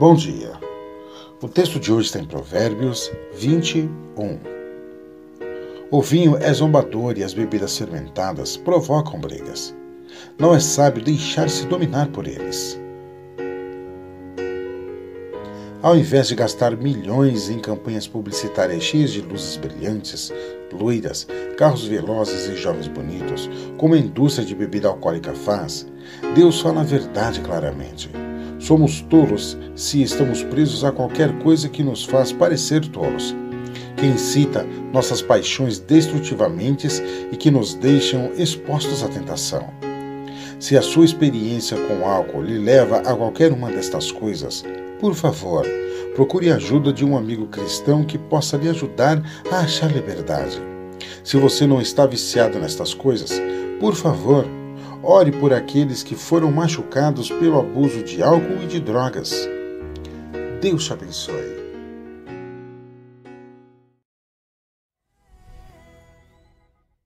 Bom dia. O texto de hoje está em Provérbios 21. O vinho é zombador e as bebidas fermentadas provocam brigas. Não é sábio deixar-se dominar por eles. Ao invés de gastar milhões em campanhas publicitárias cheias de luzes brilhantes, loiras, carros velozes e jovens bonitos, como a indústria de bebida alcoólica faz, Deus fala a verdade claramente. Somos tolos se estamos presos a qualquer coisa que nos faz parecer tolos, que incita nossas paixões destrutivamente e que nos deixam expostos à tentação. Se a sua experiência com álcool lhe leva a qualquer uma destas coisas, por favor, procure a ajuda de um amigo cristão que possa lhe ajudar a achar liberdade. Se você não está viciado nestas coisas, por favor, Ore por aqueles que foram machucados pelo abuso de álcool e de drogas. Deus te abençoe.